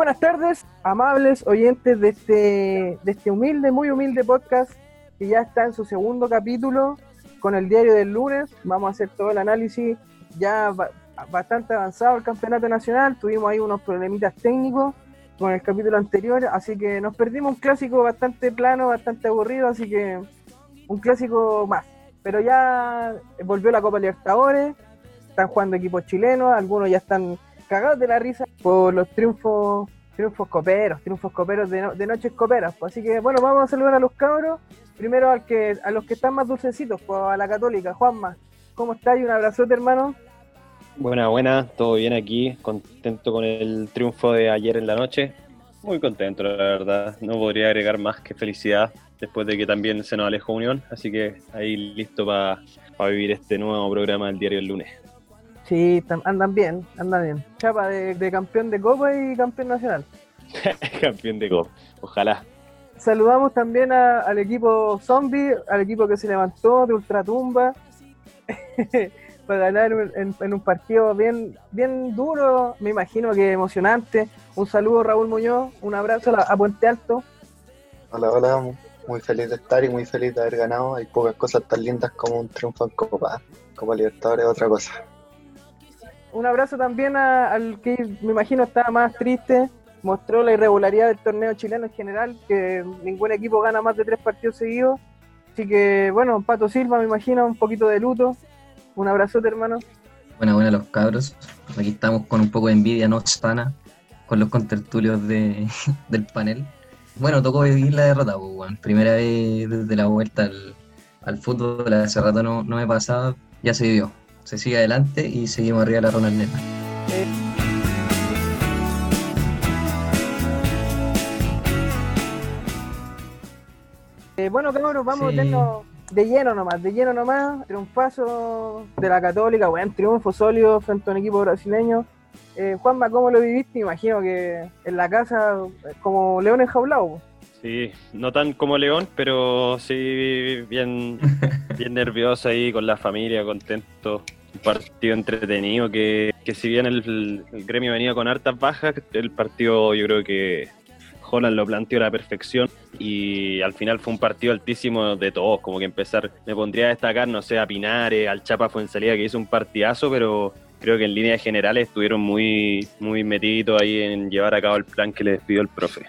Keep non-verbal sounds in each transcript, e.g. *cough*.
Buenas tardes, amables oyentes de este, de este humilde, muy humilde podcast que ya está en su segundo capítulo con el diario del lunes. Vamos a hacer todo el análisis ya bastante avanzado el campeonato nacional. Tuvimos ahí unos problemitas técnicos con el capítulo anterior, así que nos perdimos un clásico bastante plano, bastante aburrido, así que un clásico más. Pero ya volvió la Copa Libertadores, están jugando equipos chilenos, algunos ya están cagados de la risa por los triunfos triunfos coperos, triunfos coperos de, de noches coperas. Pues. Así que bueno, vamos a saludar a los cabros. Primero al que, a los que están más dulcecitos, pues a la católica, Juanma. ¿Cómo estás? Y un abrazote, hermano. Buena, buena, todo bien aquí, contento con el triunfo de ayer en la noche. Muy contento, la verdad. No podría agregar más que felicidad después de que también se nos alejó Unión. Así que ahí listo para vivir este nuevo programa del diario el lunes. Sí, andan bien, andan bien. Chapa de, campeón de Copa y campeón nacional. *laughs* campeón de Copa, ojalá. Saludamos también al equipo Zombie, al equipo que se levantó de Ultratumba *laughs* para ganar en, un partido bien, bien duro, me imagino que emocionante. Un saludo Raúl Muñoz, un abrazo a, Puente Alto. Hola, hola, muy feliz de estar y muy feliz de haber ganado. Hay pocas cosas tan lindas como un triunfo en Copa. Copa Libertadores es otra cosa un abrazo también al que me imagino estaba más triste, mostró la irregularidad del torneo chileno en general, que ningún equipo gana más de tres partidos seguidos. Así que, bueno, Pato Silva, me imagino, un poquito de luto. Un abrazote, hermano. Buena, buena, los cabros. Aquí estamos con un poco de envidia no sana con los contertulios de, *laughs* del panel. Bueno, tocó vivir la derrota, pues, Primera vez desde la vuelta al, al fútbol, hace rato no, no me pasaba, ya se vivió se sigue adelante y seguimos arriba de la Ronald Neta. Eh, bueno, cabros, vamos a meternos de lleno nomás, de lleno nomás. Triunfazo de la Católica, buen triunfo sólido frente a un equipo brasileño. Eh, Juanma, ¿cómo lo viviste? Imagino que en la casa, como león enjaulado. Sí, no tan como León, pero sí bien, bien *laughs* nervioso ahí con la familia, contento un partido entretenido que, si bien el, gremio venía con hartas bajas, el partido yo creo que Holland lo planteó a la perfección y al final fue un partido altísimo de todos, como que empezar, me pondría a destacar, no sé, a Pinares, al Chapa Fuensalida que hizo un partidazo, pero creo que en líneas generales estuvieron muy, muy metidos ahí en llevar a cabo el plan que les pidió el profe.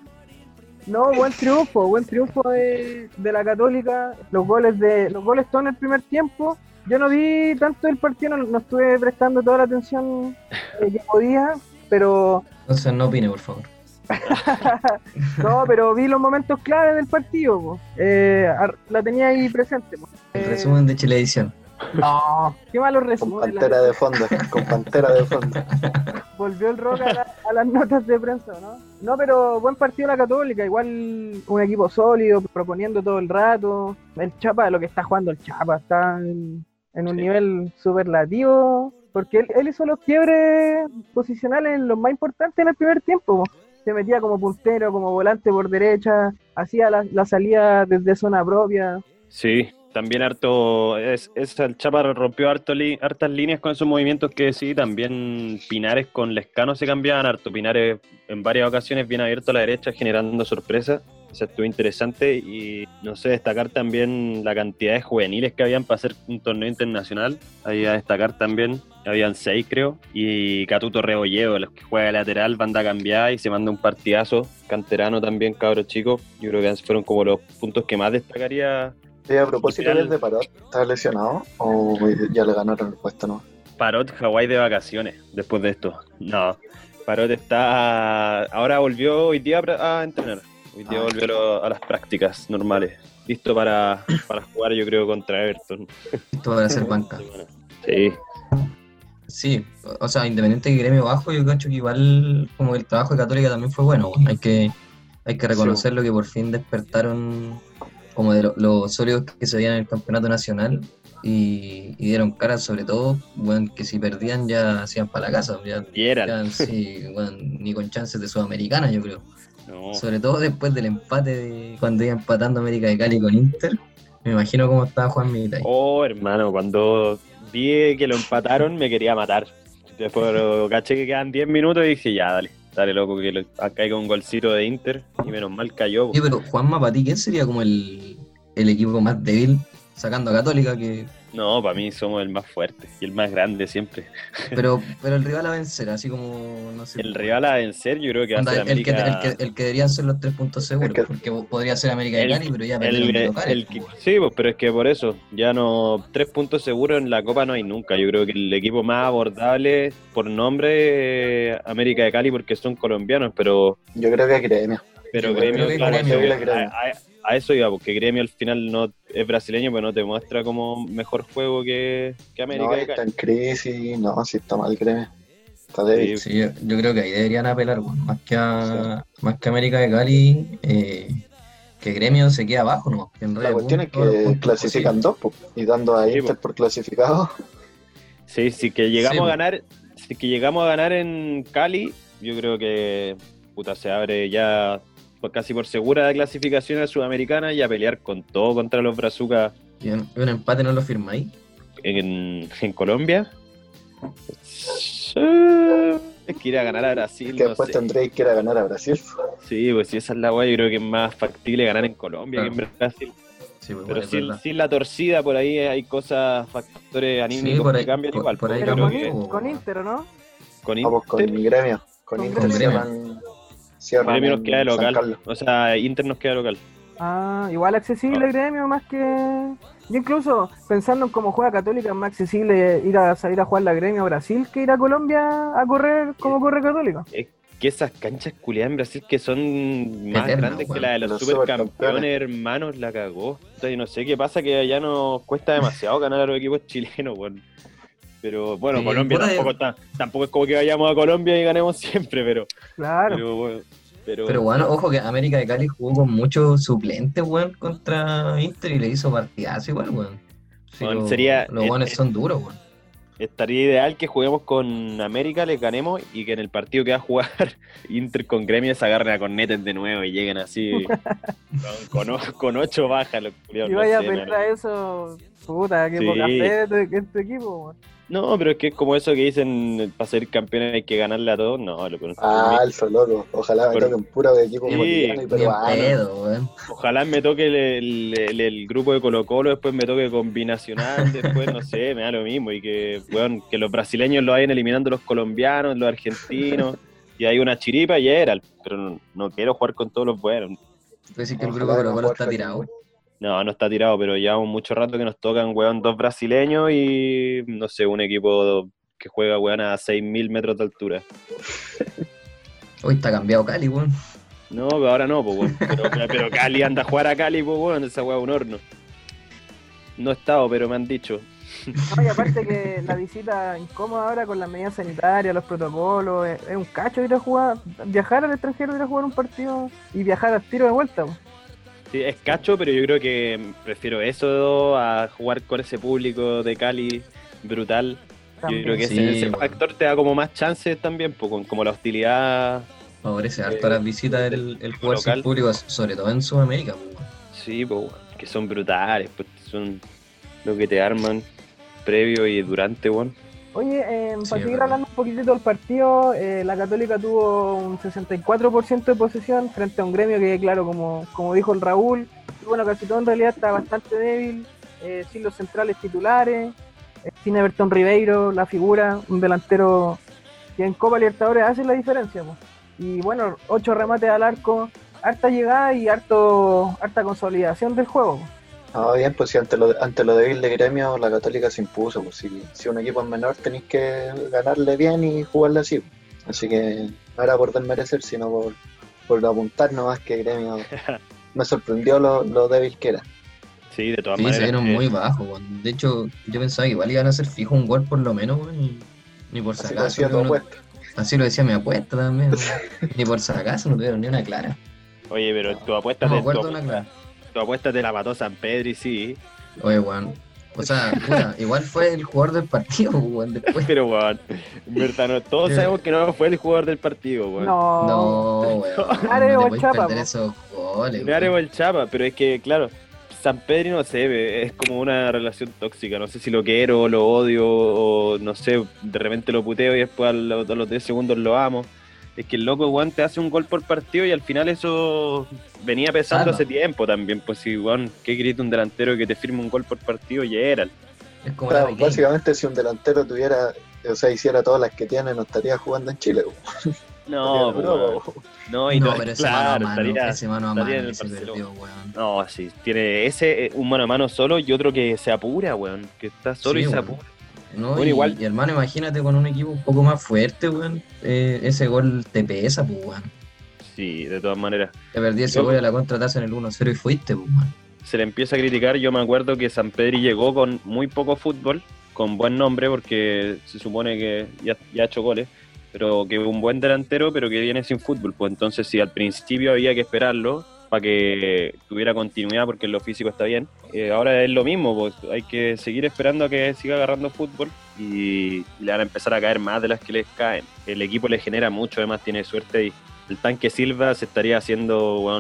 No, buen triunfo, buen triunfo de, de la Católica. Los goles de los goles son en el primer tiempo yo no vi tanto el partido, no, estuve prestando toda la atención que podía, pero... Entonces no opine, por favor. *laughs* no, pero vi los momentos claves del partido, eh, la tenía ahí presente. El resumen de Chilevisión. No, qué malo resumen. Con pantera de fondo, con pantera de fondo. *laughs* Volvió el rock a, las notas de prensa, ¿no? No, pero buen partido la Católica, igual un equipo sólido, proponiendo todo el rato. El Chapa, lo que está jugando el Chapa, está en, en un nivel superlativo, porque él, hizo los quiebres posicionales los más importantes en el primer tiempo. Se metía como puntero, como volante por derecha, hacía la, salida desde zona propia. Sí, también harto, es, es el Chapa rompió harto hartas líneas con esos movimientos que sí, también Pinares con Lescano se cambiaban harto, Pinares en varias ocasiones bien abierto a la derecha generando sorpresas o sea, estuvo interesante y no sé, destacar también la cantidad de juveniles que habían para hacer un torneo internacional. Ahí a destacar también, habían seis creo, y Catuto Rebolledo, los que juega lateral, banda cambiada y se manda un partidazo. Canterano también, cabros chicos. Yo creo que fueron como los puntos que más destacaría. Sí, a propósito del de Parot, ¿está lesionado o ya le ganaron el puesto no? Parot, Hawái de vacaciones después de esto. No, Parot está. Ahora volvió hoy día a entrenar. Hoy día ah, volvió a las prácticas normales. Listo para, para jugar, yo creo, contra Everton. Listo para hacer banca. Sí. Sí, o sea, independiente de gremio bajo, yo creo que igual como el trabajo de Católica también fue bueno. Hay que, hay que reconocerlo que por fin despertaron como de los sólidos que se veían en el campeonato nacional y, dieron cara sobre todo, bueno, que si perdían ya hacían para la casa. Ya, sí, *laughs* ni con chances de Sudamericana, yo creo. Sobre todo después del empate de cuando iba empatando América de Cali con Inter. Me imagino cómo estaba Juan Militay. Oh, hermano, cuando vi que lo empataron me quería matar. Después *laughs* caché que quedan 10 minutos y dije, ya, dale, Dale, loco, que le caiga un golcito de Inter y menos mal cayó. Oye, pero Juanma, para ti, ¿quién sería como el, el equipo más débil sacando a Católica? que No, para mí somos el más fuerte y el más grande siempre. Pero, *laughs* pero el rival a vencer, así como, no sé. El rival a vencer, yo creo que va a ser el, que, el, que, el que deberían ser los tres puntos seguros, El que- porque podría ser América de El- Cali, pero ya El- de locales, el- pues, sí, pues, pero es que por eso, ya no, tres puntos seguros en la Copa no hay nunca. Yo creo que el equipo más abordable por nombre es América de Cali porque son colombianos, pero, Yo creo que gremio. pero Gremio, creo que claro, Gremio, creo. A, eso iba, porque Gremio al final no es brasileño, pero no te muestra como mejor juego que, que América No, está en crisis, no, si está mal gremio. Está débil. Sí, yo, yo creo que ahí deberían apelar, weón, más que a, más que América de Cali, eh, que Gremio se queda abajo, ¿no? En La cuestión es que clasifican dos, po, y dando a Sí, Inter po. por clasificado, Sí, si que llegamos Sí, a ganar, si que llegamos a ganar en Cali, yo creo que puta se abre ya casi por segura la clasificación a Sudamericana y a pelear con todo contra los Brazucas Y un, empate no lo firmáis. en, en Colombia. Es que ir a ganar a Brasil, que no después sé. tendréis que ir a ganar a Brasil. Sí, pues si esa es la weá, yo creo que es más factible ganar en Colombia Claro. que en Brasil. Sí, pues, Pero sin, sin la torcida por ahí hay cosas, factores anímicos por ahí- que cambian por- igual. por ahí pues, Pero con, que con Inter, ¿o no? con Vamos con Inter- gremio. Con Con Inter Gremio. Cierran, Gremio nos queda local. O sea, Inter nos queda local. Ah, igual accesible Ah. gremio más que. Yo incluso pensando en cómo juega Católica, es más accesible ir a salir a jugar la gremio a Brasil que ir a Colombia a correr como corre Católica. Que esas canchas culiadas en Brasil que son más grandes que la de los, Los supercampeones, hermanos, la cagó. Entonces, no sé qué pasa, que allá nos cuesta demasiado ganar a los equipos chilenos, weón. Pero bueno, Sí, Colombia tampoco, está, tampoco es como que vayamos a Colombia y ganemos *laughs* siempre, pero. Claro. Pero, bueno, pero, Pero bueno, ojo que América de Cali jugó con muchos suplentes, weón, contra Inter y le hizo partidazo igual, weón. Lo- sería- Los eh, buenos eh, son duros, weón. estaría ideal que juguemos con América, les ganemos y que en el partido que va a jugar *laughs* Inter con Gremio se agarren a cornetes de nuevo y lleguen así *laughs* con, con, ocho bajas. Los Y no vaya a sé, pensar man. eso, puta, qué Sí. poca fe de de este equipo. No, pero es que es como eso que dicen, para ser campeones hay que ganarle a todos. No, lo que Falso, loco. Ojalá me Pero- toquen puro de equipo Sí, boliviano y peruano. Ojalá me toque el, el- el- el grupo de Colo Colo, después me toque combinacional, *laughs* después no sé, me da lo mismo. Y que, weón, que los brasileños lo vayan eliminando los colombianos, los argentinos, *laughs* y hay una chiripa y era, pero no, no quiero jugar con todos los buenos. Tú decís que el grupo Colo no Colo jugar está con tirado. No, no está tirado, pero llevamos mucho rato que nos tocan, weón, dos brasileños y, no sé, un equipo que juega, weón, a 6.000 metros de altura. Hoy está cambiado Cali, weón. No, pero ahora no, pues, weón. Pero, pero Cali anda a jugar a Cali, pues, weón, esa weá es un horno. No he estado, pero me han dicho. No, y aparte que la visita incómoda ahora con las medidas sanitarias, los protocolos, es, es un cacho ir a jugar, viajar al extranjero, ir a jugar un partido y viajar al tiro de vuelta. weón. Sí, es cacho, pero yo creo que prefiero eso a jugar con ese público de Cali brutal. Yo creo que ese, Sí, ese bueno. factor te da como más chances también, pues, con- como la hostilidad. Favorece harto las visitas del el jugar sin público, sobre todo en Sudamérica. Sí, pues, que son brutales, pues son lo que te arman previo y durante. Oye, eh, para seguir verdad. hablando un poquitito del partido, eh, la Católica tuvo un 64% de posesión frente a un gremio que, claro, como, como dijo el Raúl, bueno, casi todo en realidad está bastante débil, eh, sin los centrales titulares, eh, sin Everton Ribeiro, la figura, un delantero que en Copa Libertadores hace la diferencia. po. Y bueno, ocho remates al arco, harta llegada y harto, harta consolidación del juego. po. Ah, bien, pues si ante lo, ante lo débil de gremio, la Católica se impuso. Pues si, si un equipo es menor, tenéis que ganarle bien y jugarle así. Así que no era por desmerecer, sino por, por apuntar nomás que gremio *laughs* me sorprendió lo, lo débil que era. Sí, de todas Sí, se maneras. vieron eh, muy bajos. De hecho, yo pensaba que igual iban a hacer fijo un gol por lo menos, weón. y Ni por si Así lo. Así decía mi apuesta también. *laughs* ni por si acaso no tuvieron ni una clara. Oye, pero tu apuesta, No me te, tu, acuerdo una apuesta, clara. Tu apuesta te la mató San Pedro y sí. Oye, weón. O sea, puta, igual fue el jugador del partido, weón, después. Pero, weón, en verdad, no, todos sabemos que no fue el jugador del partido, weón. No, No, weón. No o te podés Chapa, esos goles, weón. el chapa, pero es que, claro, San Pedro no sé, ve, es como una relación tóxica. No sé si lo quiero, lo odio, o no sé, de repente lo puteo y después a los, a los 10 segundos lo amo. Es que el loco, weón, te hace un gol por partido y al final eso venía pesando Claro. hace tiempo también. Pues si, weón, ¿qué grita un delantero que te firme un gol por partido? Y era. Es como Claro, básicamente si un delantero tuviera, o sea, hiciera todas las que tiene, no estaría jugando en Chile. po. No, weón. po. no, y no, no, pero ese claro, mano a mano, estaría- ese mano a mano que se perdió, weón. No, sí, tiene ese, eh, un mano a mano solo y otro que se apura, weón, que está solo Sí, y se weón. apura. No, Bueno, y, igual- y hermano, imagínate con un equipo un poco más fuerte, weón. eh, ese gol te pesa, pues, weón. Sí, de todas maneras. Te perdí ese Yo- gol a la contra, te hacen el 1-0 y fuiste, pues, weón. Se le empieza a criticar, yo me acuerdo que San Pedri llegó con muy poco fútbol, con buen nombre, porque se supone que ya, ya ha hecho goles, pero que un buen delantero, pero que viene sin fútbol. Pues entonces, si al principio había que esperarlo para que tuviera continuidad, porque lo físico está bien, eh, ahora es lo mismo, pues hay que seguir esperando a que siga agarrando fútbol y, y le van a empezar a caer más de las que les caen. El equipo le genera mucho, además tiene suerte y el tanque Silva se estaría haciendo,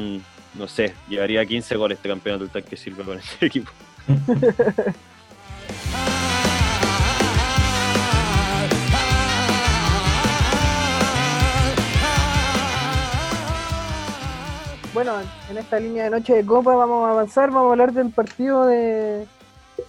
no sé, llevaría 15 goles este campeonato del tanque Silva con este *laughs* equipo. *laughs* Bueno, en esta línea de noche de Copa vamos a avanzar, vamos a hablar del partido de,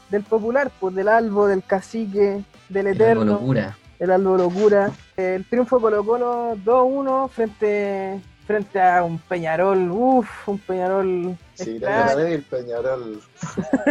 del Popular, pues del Albo, del Cacique, del Eterno, locura. el Albo Locura. El triunfo Colo Colo 2-1 frente, frente a un Peñarol, uff, un Peñarol Sí, extraño, débil Peñarol.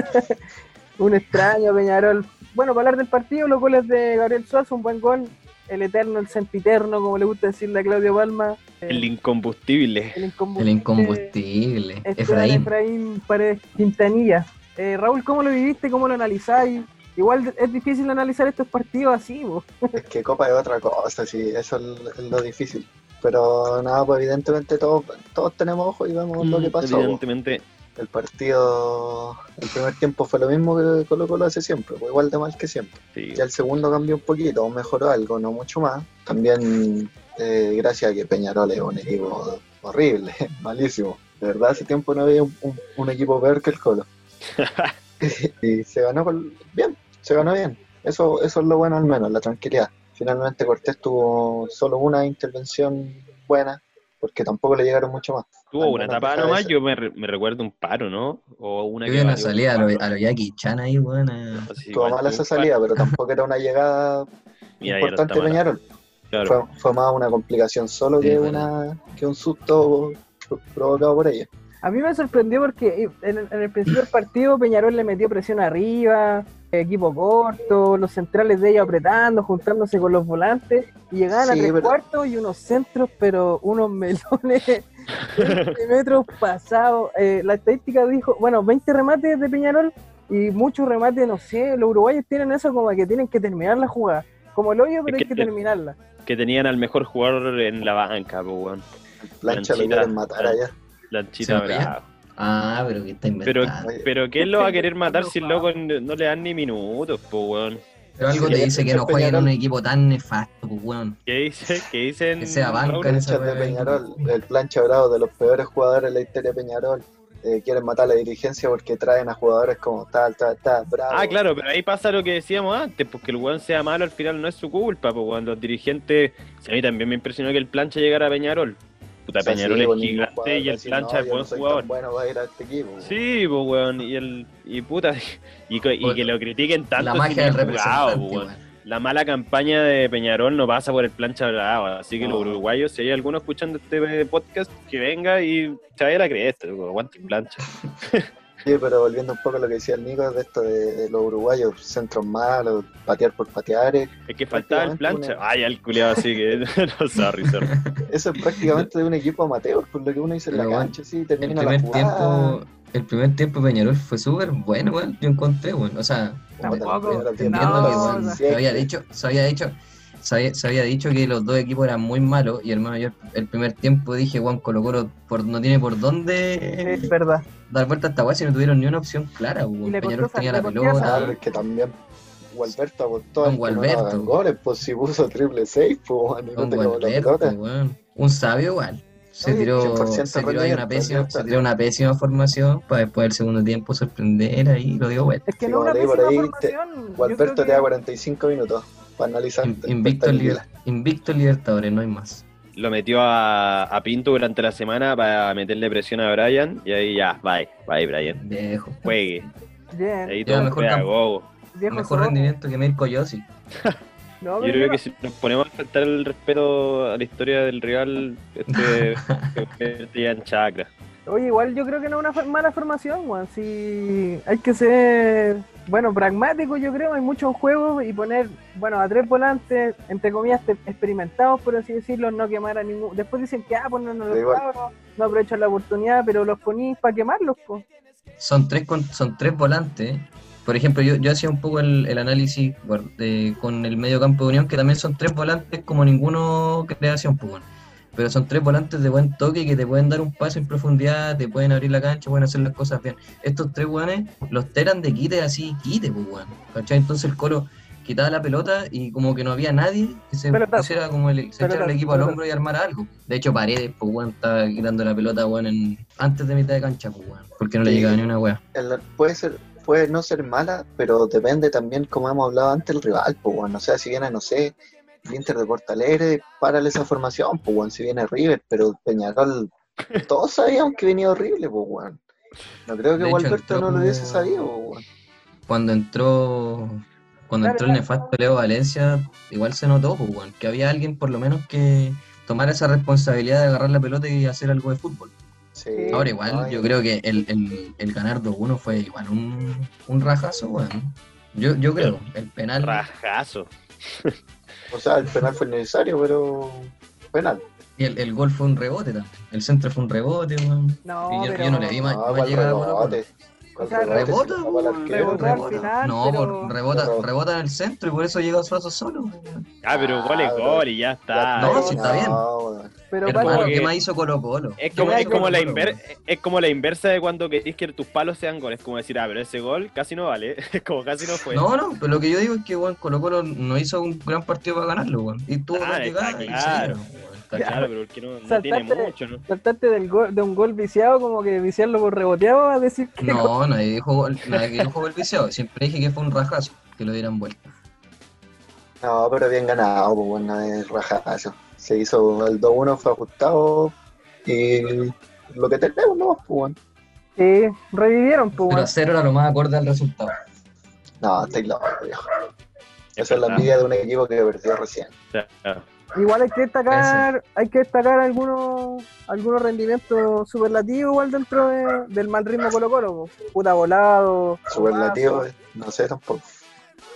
*laughs* un extraño Peñarol. Bueno, para hablar del partido, los goles de Gabriel Suazo, un buen gol. El Eterno, el Sempiterno, como le gusta decirle a Claudio Palma. El incombustible. el El incombustible. Efraín. Efraín Paredes Quintanilla. Eh, Raúl, ¿cómo lo viviste? ¿Cómo lo analizáis? Igual es difícil analizar estos partidos así, vos. *laughs* Es que Copa es otra cosa, sí, eso es, lo difícil. Pero nada, pues evidentemente todos, todos tenemos ojos y vemos lo que Mm, pasó. pues. Evidentemente, El partido, el primer tiempo fue lo mismo que Colo Colo hace siempre, fue igual de mal que siempre. sí. Ya el segundo cambió un poquito, mejoró algo, no mucho más. También eh, gracias a que Peñarol es un equipo horrible, *laughs* malísimo. De verdad, hace tiempo no había un, un- un equipo peor que el Colo. *laughs* *laughs* y se ganó con- bien, se ganó bien. Eso, eso es lo bueno al menos, la tranquilidad. Finalmente Cortés tuvo solo una intervención buena, porque tampoco le llegaron mucho más. Tuvo una deja nomás, yo me, me recuerdo un paro, ¿no? O una Yo que una valió un salida a lo, Jackie Chan ahí, weón. a- Así, Estuvo igual mala tuvo esa salida, pero tampoco era una llegada *laughs* Mira, ya no importante. Peñarol. Claro. Fue, fue más una complicación solo Sí, que, una, que un susto pro- provocado por ella. A mí me sorprendió porque en, el- en el principio del partido Peñarol le metió presión arriba, equipo corto, los centrales de ellos apretando, juntándose con los volantes, y llegaban a tres pero- cuartos y unos centros, pero unos *laughs* melones 20 *laughs* metros pasados. Eh, la estadística dijo, bueno, 20 remates de Peñarol y muchos remates, no sé, los uruguayos tienen eso como que tienen que terminar la jugada. Como el hoyo, pero Es hay que- que terminarla. Que tenían al mejor jugador en la banca, pues, weón. Plancha lo quieren matar allá. Lanchita ¿Se llama Bravo. Ah, pero que está Pero, inventando. Oye. pero ¿quién lo va a querer matar si el loco no no le dan ni minutos, pues, weón? Pero algo Sí, te dice que no juega en un equipo tan nefasto, pues, weón. ¿Qué dice? ¿Qué dicen? Que sea banca en esa de. Peñarol, el plancha bravo de los peores jugadores de la historia de Peñarol. Eh, quieren matar a la dirigencia porque traen a jugadores como tal, tal, tal, bravo. Ah, claro, pero ahí pasa lo que decíamos antes, porque el weón sea malo al final no es su culpa, pues cuando los dirigentes, si a mí también me impresionó que el plancha llegara a Peñarol. Puta, O sea, Peñarol sí, es pues, gigante y va a el plancha no, es buen no jugador. bueno para ir a este equipo. Sí, pues weón, y el, y puta, *laughs* y, y que lo critiquen tanto La magia del jugado, representante, pues. La mala campaña de Peñarol no pasa por el plancha bravo, así que No. los uruguayos, si hay alguno escuchando este podcast, que venga y se vaya a la cresta, loco, aguante el plancha. *laughs* Sí, pero volviendo un poco a lo que decía el Nico de esto de, de los uruguayos, centros malos, patear por patear, Es que faltaba el plancha. una- Ay, el culiado así que *laughs* no, sorry, sorry. *laughs* eso es prácticamente de un equipo amateur, por lo que uno dice en la cancha, sí, El termina la primer tiempo, el primer tiempo de Peñarol fue súper bueno, weón. Yo encontré, weón. O sea, Tampoco, no, que se había dicho, se había dicho, se había, se había dicho que los dos equipos eran muy malos y hermano, yo el primer tiempo dije, Juan Colo Colo por, no tiene por dónde Es verdad. Dar vuelta a esta weá si no tuvieron ni una opción clara, le Peñarol tenía la pelota. Claro, es que también Gualberto en que no Gualberto. hagan goles, pues si puso triple seis, pues bueno, y no te Gualberto, weón. Un sabio igual. Se tiró, 100% se tiró ahí una pésima, se tiró una pésima formación para después del segundo tiempo sorprender ahí lo dio vuelta. Es que no una te por ahí te- formación. yo Gualberto te da que- 45 minutos para analizar. In- Invicto, te aniquila. invicto Libertadores, no hay más. Lo metió a, a Pinto durante la semana para meterle presión a Brian y ahí ya, bye, bye Brian. Viejo. Juegue. Bien. Ahí todo mejor. Viejo rendimiento que Mirko Yossi. *laughs* No, Yo creo yo- que si nos ponemos a faltar el respeto a la historia del rival, este se *laughs* ya en chakra. Oye, igual yo creo que no es una mala formación, weón. Si hay que ser, bueno, pragmático, yo creo. Hay muchos juegos y poner, bueno, a tres volantes, entre comillas, experimentados, por así decirlo, no quemar a ningún. Después dicen que, ah, pues no, no los cabros, no aprovechan la oportunidad, pero los ponís para quemarlos, pues. Son tres, con- son tres volantes. Por ejemplo, yo, yo hacía un poco el, el análisis bueno, de- con el medio campo de Unión, que también son tres volantes como ninguno creación, pues, bueno. Pero son tres volantes de buen toque que te pueden dar un paso en profundidad, te pueden abrir la cancha, pueden hacer las cosas bien. Estos tres weones los teran de quite así, quite, pues, weón. ¿Cachai? Entonces el colo quitaba la pelota y como que no había nadie que se Pelotazo. pusiera como el, se echara el equipo al pelotazo. hombro y armara algo. De hecho, Paredes, pues, weón, estaba quitando la pelota, weón, en- antes de mitad de cancha, pues, weón, porque no le llegaba ni una weá. Puede ser puede no ser mala, pero depende también, como hemos hablado antes, el rival, pues, bueno. O sea, si viene, no sé, el Inter de Porto Alegre, párale esa formación, pues, bueno. Si viene River, pero Peñarol, todos sabíamos que venía horrible, pues, bueno. No creo que Gualberto no lo hubiese sabido, pues, bueno. Cuando entró cuando entró el nefasto Leo Valencia, igual se notó, pues, que había alguien por lo menos que tomara esa responsabilidad de agarrar la pelota y hacer algo de fútbol. Sí, Ahora igual, yo creo que el, el, el ganar 2-1 fue igual un, un rajazo, weón. Yo, yo creo, el penal. Rajazo. O sea, el penal fue necesario, pero penal. Y el, el gol fue un rebote también. El centro fue un rebote, weón. No, Y yo- pero... yo no le di más- No, más ¿cuál llegada rebota, Si rebota. No, pero- por- rebota, rebota en el centro y por eso llega Suazo solo. weón. Ah, pero gol es Ah, gol y ya está. No, sí está bien. Pero Hermano, ¿qué más hizo Colo Colo? Es como, Yo es, como la Colo, inver- weón. es como la inversa de cuando querés que tus palos sean goles. Es como decir, ah, pero ese gol casi no vale. *laughs* Es como casi no fue. No, no, pero lo que yo digo es que weón, Colo Colo no hizo un gran partido para ganarlo, weón. Y tuvo Ah, y claro. Está claro, pero porque no, no Saltaste- tiene mucho, ¿no? saltaste del gol, de un gol viciado, como que viciarlo por reboteado, a decir que... No, nadie dijo, gol- nadie dijo gol *laughs* viciado. Siempre dije que fue un rajazo, que lo dieran vuelta. No, pero bien ganado, pues bueno, es rajazo. Se hizo el 2-1, fue ajustado y lo que tenemos, ¿no? Pues. Sí, revivieron, pues, Pero cero era lo más acorde al resultado. No, estáis locos, viejo. Es Esa es la verdad. envidia de un equipo que perdió recién. O sea, ah, Igual hay que destacar, hay que destacar algunos, algunos rendimientos superlativos igual dentro de- del mal ritmo Colo Colo, puta volado, Superlativo, no sé tampoco.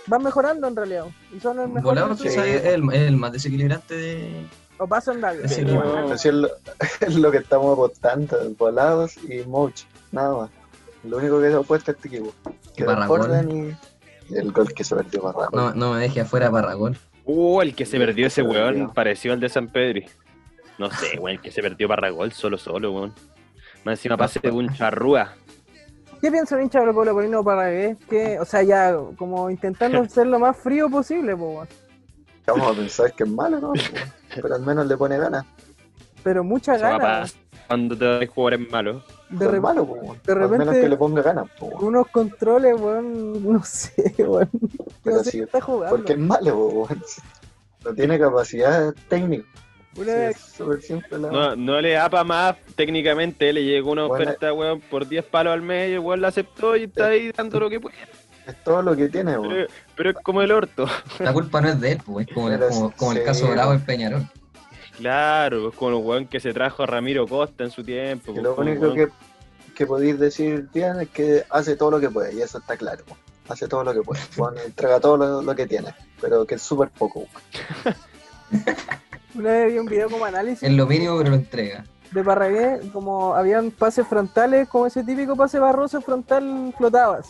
Van mejorando en realidad, y son el mejor Volado, quizás es el, más desequilibrante de. o David. Ese Pero- equipo. Así es lo, *laughs* es lo que estamos apostando, volados y Moch, nada más. Lo único que se ha puesto este equipo. Que y, y el gol que se perdió Barragol. No, no me deje afuera Parragol. Uh, el que se perdió ese Se weón pareció al de San Pedri. No sé, weón, el que se perdió para gol solo, solo, weón. Más encima pase de un charrúa. ¿Qué piensa el hincha de Colo Colino para que, que, o sea, ya como intentando *laughs* ser lo más frío posible, po, weón. Vamos a pensar que es malo, ¿no? Pero al menos le pone ganas. pero mucha ganas. cuando te das jugadores malos. De, Pero re- es malo, pues, de Al menos repente- que le ponga ganas, pues, unos controles, weón, no sé, *laughs* weón. No sé qué está jugando. Porque es malo, pues, weón. No tiene capacidad técnica. Una Sí, No, no le da pa' más técnicamente, le llegó una Bueno. oferta, weón, por 10 palos al mes y el weón la aceptó y está ahí dando lo que puede. Es todo lo que tiene, weón. Pero, pero es como el orto. La culpa no es de él, pues, es como, Pero como, como el caso Bravo weón. en Peñarol. Claro, es como el weón que se trajo a Ramiro Costa en su tiempo. Y pues, lo único weón- que, que podéis decir bien es que hace todo lo que puede, y eso está claro. weón. Hace todo lo que puede. Weón, entrega todo lo, lo que tiene, pero que es súper poco. weón. *laughs* Una vez vi un video como análisis Es lo mínimo, pero lo entrega. de Parragué, como habían pases frontales, como ese típico pase barroso frontal flotabas.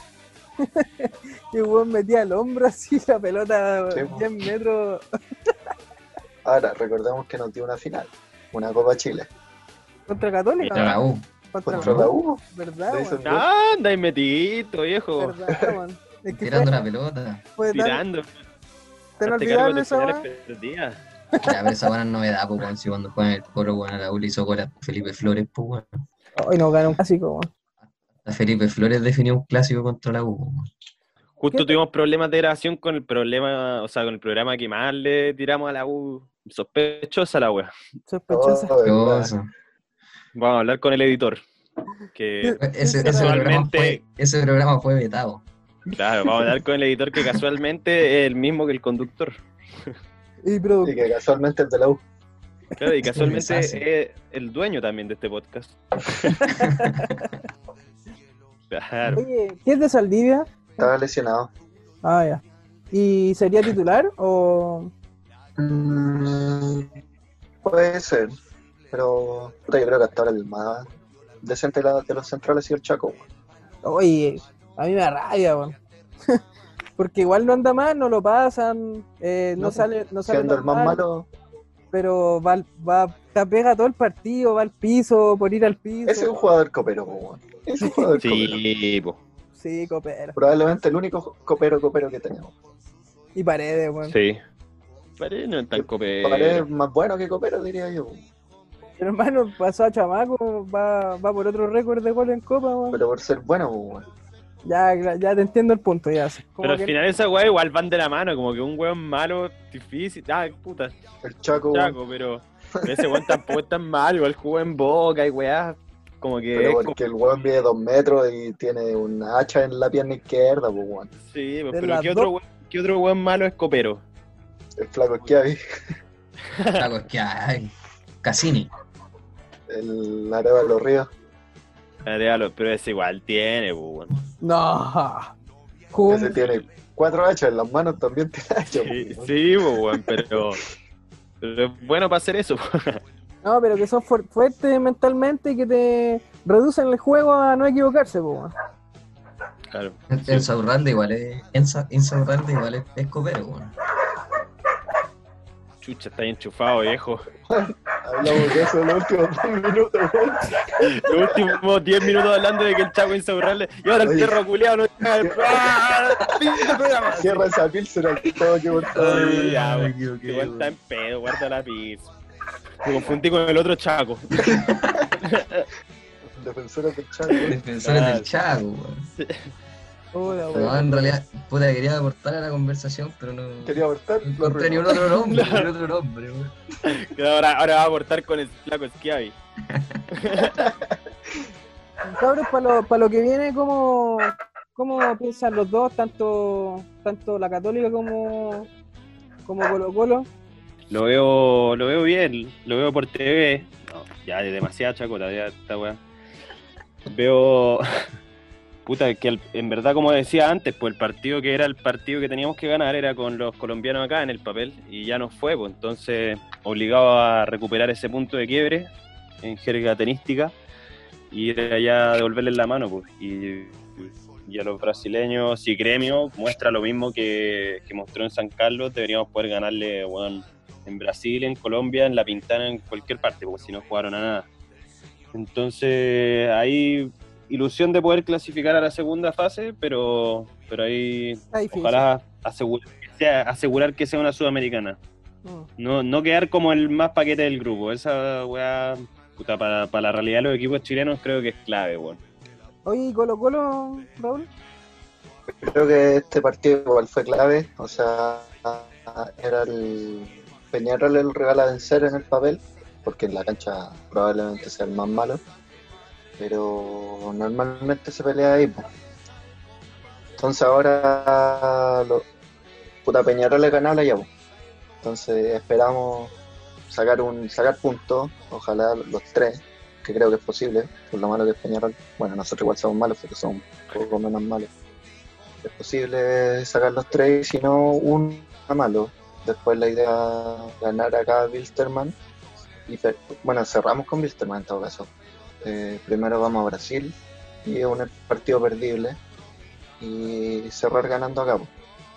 *laughs* y el weón metía el hombro así, la pelota Sí. 10 metros. Ahora, recordemos que nos dio una final, una Copa Chile. Contra Católica. Contra la. U. Contra Contra la U. ¿Verdad. Ah, anda ahí metidito, viejo. ¿Verdad, weón? Es que Tirando fue, la pelota. fue tan, Tirando. tan cargo olvidable esa. Ya, pero esa buena novedad, pues, weón, si cuando juegan el coro, weón, a la U le hizo gol a Felipe Flores, pues, weón. Hoy nos ganó un clásico, weón. A Felipe Flores definió un clásico contra la U, pues, weón. Justo ¿Qué? tuvimos problemas de grabación con el problema, o sea, con el programa que más le tiramos a la U Sospechosa la wea. Sospechosa. Oh, oso. Vamos a hablar con el editor. Que Ese, ese Casualmente- programa fue, ese programa fue vetado. Claro, vamos a hablar con el editor que casualmente es el mismo que el conductor. Y produ- Y que casualmente es de la U. Claro, y casualmente es el dueño también de este podcast. *laughs* Claro. Oye, ¿qué es de Saldivia? Estaba lesionado. Ah, ya. ¿Y sería titular o...? Mm, puede ser. Pero yo creo que hasta ahora el más decente de, la- de los centrales sido el Chaco. Oye, a mí me da rabia, weón. *laughs* Porque igual no anda mal, no lo pasan, eh, no, No, sale, no sale Siendo el más malo, pero va, al- va, te pega todo el partido, va al piso, por ir al piso. ese es un jugador copero. po. Es un jugador copero. Sí, po. Sí, copera. Probablemente el único copero copero que tenemos. Y paredes, weón. Sí. Paredes no es tan copero. Parece más bueno que copero, diría yo. Pero hermano, pasó a Chamaco, va, va por otro récord de gol en Copa, weón. Pero por ser bueno, weón. Ya, ya te entiendo el punto, ya. Como Pero al que- final esa weá igual van de la mano, como que un weón malo, difícil. Ah, puta, el Chaco, weón. chaco, pero pero ese weón tampoco es tan malo, igual jugó en boca y weá. Como que Pero como- porque el weón mide dos metros y tiene una hacha en la pierna izquierda, pues weón. Sí, pues, De pero ¿qué otro, weón, ¿qué otro weón malo es copero? El flaco Schiavi, que hay. Cassini. el Areva de los Ríos. Arealo, pero ese igual tiene, pues, weón. No. Jugó- Ese tiene cuatro hachas en las manos, también *laughs* tiene hachas. Sí, pues, sí, pues, weón, pero, pero es bueno para hacer eso. pues. No, pero que son fuer- fuertes mentalmente y que te reducen el juego a no equivocarse, po, weón. Claro. Igual es. Urralde igual es, es copero, weón. Chucha, está ahí enchufado, viejo. *laughs* Hablamos de eso en los últimos dos minutos, weón. *laughs* Los últimos 10 minutos hablando de que el chavo insaurrable. Y ahora el Oye. perro culiado no. ¡Ah! ¡Fin del programa! Cierra esa pilsen al todo que por favor. Ay, ya, me weón. equivoqué, Igual está en pedo, guarda la pizza. Me confundí con el otro chaco. *laughs* Defensores del Chaco. Defensores del Chaco, weón. No, en realidad, puta, quería aportar a la conversación, pero no. Quería abortar. no lo encontré ni un otro nombre, ni un *laughs* otro nombre. Que ahora, ahora va a aportar con el flaco Schiavi. *laughs* Cabros, para lo, pa' lo que viene, ¿cómo, ¿cómo piensan los dos, tanto, tanto la Católica como, como Colo Colo? Lo veo, lo veo bien, lo veo por TV. No, ya es demasiada chacota, ya esta weá. Veo. Puta, que en verdad, como decía antes, pues el partido que era el partido que teníamos que ganar era con los colombianos acá en el papel y ya no fue, pues entonces obligado a recuperar ese punto de quiebre en jerga tenística y ir allá a devolverles la mano, pues. Y, y a los brasileños, si Gremio muestra lo mismo que, que mostró en San Carlos, deberíamos poder ganarle, en Brasil, en Colombia, en La Pintana, en cualquier parte, porque si no jugaron a nada. Entonces, hay ilusión de poder clasificar a la segunda fase, pero, pero ahí ojalá asegurar que, sea, asegurar que sea una sudamericana. Mm. No, no quedar como el más paquete del grupo. Esa weá, puta, para, para la realidad de los equipos chilenos creo que es clave, weón. Oye, ¿y Colo Colo, Raúl? Creo que este partido igual fue clave. O sea, era el Peñarol el rival a vencer en el papel, porque en la cancha probablemente sea el más malo. Pero normalmente se pelea ahí. po. Entonces ahora puta Peñarol le ganó la llave. Entonces esperamos sacar un sacar puntos, ojalá los tres, que creo que es posible, por lo malo que es Peñarol. Bueno, nosotros igual somos malos, pero somos un poco menos malos. Es posible sacar los tres, si no uno malo. Después la idea ganar acá a Wilstermann. Y bueno, cerramos con Wilstermann en todo caso. Eh, primero vamos a Brasil y es un partido perdible. Y cerrar ganando acá. po.